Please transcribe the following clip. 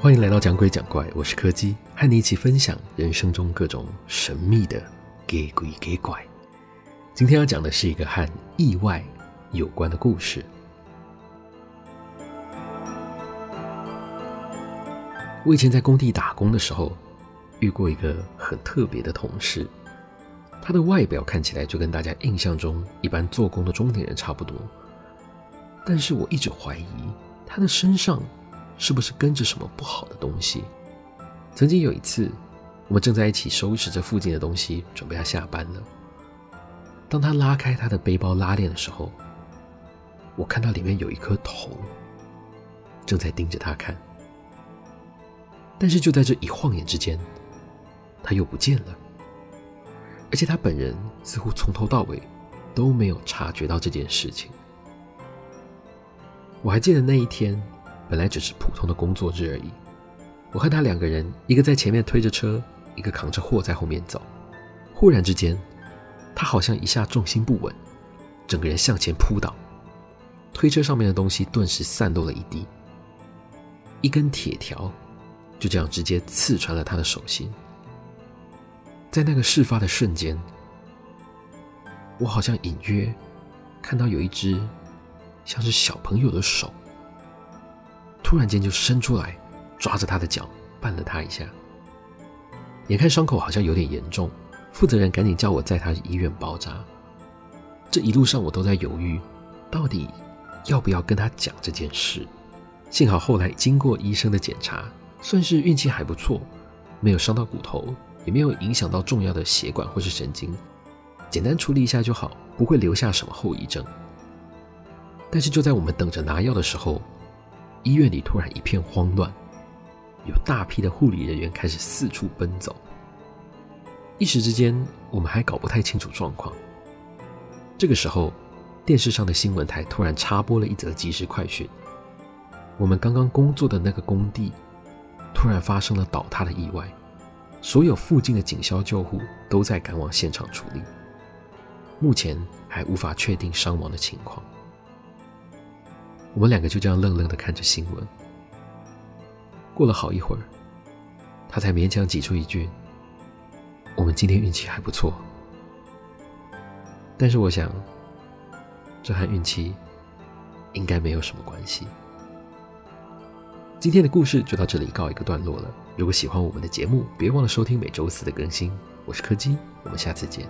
欢迎来到讲鬼讲怪，我是柯基，和你一起分享人生中各种神秘的给鬼给怪。今天要讲的是一个和意外有关的故事。我以前在工地打工的时候，遇过一个很特别的同事，他的外表看起来就跟大家印象中一般做工的中年人差不多，但是我一直怀疑他的身上。是不是跟着什么不好的东西？曾经有一次，我们正在一起收拾着附近的东西，准备要下班了。当他拉开他的背包拉链的时候，我看到里面有一颗头，正在盯着他看。但是就在这一晃眼之间，他又不见了，而且他本人似乎从头到尾都没有察觉到这件事情。我还记得那一天。本来只是普通的工作日而已。我和他两个人，一个在前面推着车，一个扛着货在后面走。忽然之间，他好像一下重心不稳，整个人向前扑倒，推车上面的东西顿时散落了一地。一根铁条就这样直接刺穿了他的手心。在那个事发的瞬间，我好像隐约看到有一只像是小朋友的手。突然间就伸出来，抓着他的脚，绊了他一下。眼看伤口好像有点严重，负责人赶紧叫我载他医院包扎。这一路上我都在犹豫，到底要不要跟他讲这件事。幸好后来经过医生的检查，算是运气还不错，没有伤到骨头，也没有影响到重要的血管或是神经，简单处理一下就好，不会留下什么后遗症。但是就在我们等着拿药的时候，医院里突然一片慌乱，有大批的护理人员开始四处奔走。一时之间，我们还搞不太清楚状况。这个时候，电视上的新闻台突然插播了一则即时快讯：我们刚刚工作的那个工地突然发生了倒塌的意外，所有附近的警消救护都在赶往现场处理，目前还无法确定伤亡的情况。我们两个就这样愣愣地看着新闻。过了好一会儿，他才勉强挤出一句：“我们今天运气还不错。”但是我想，这和运气应该没有什么关系。今天的故事就到这里告一个段落了。如果喜欢我们的节目，别忘了收听每周四的更新。我是柯基，我们下次见。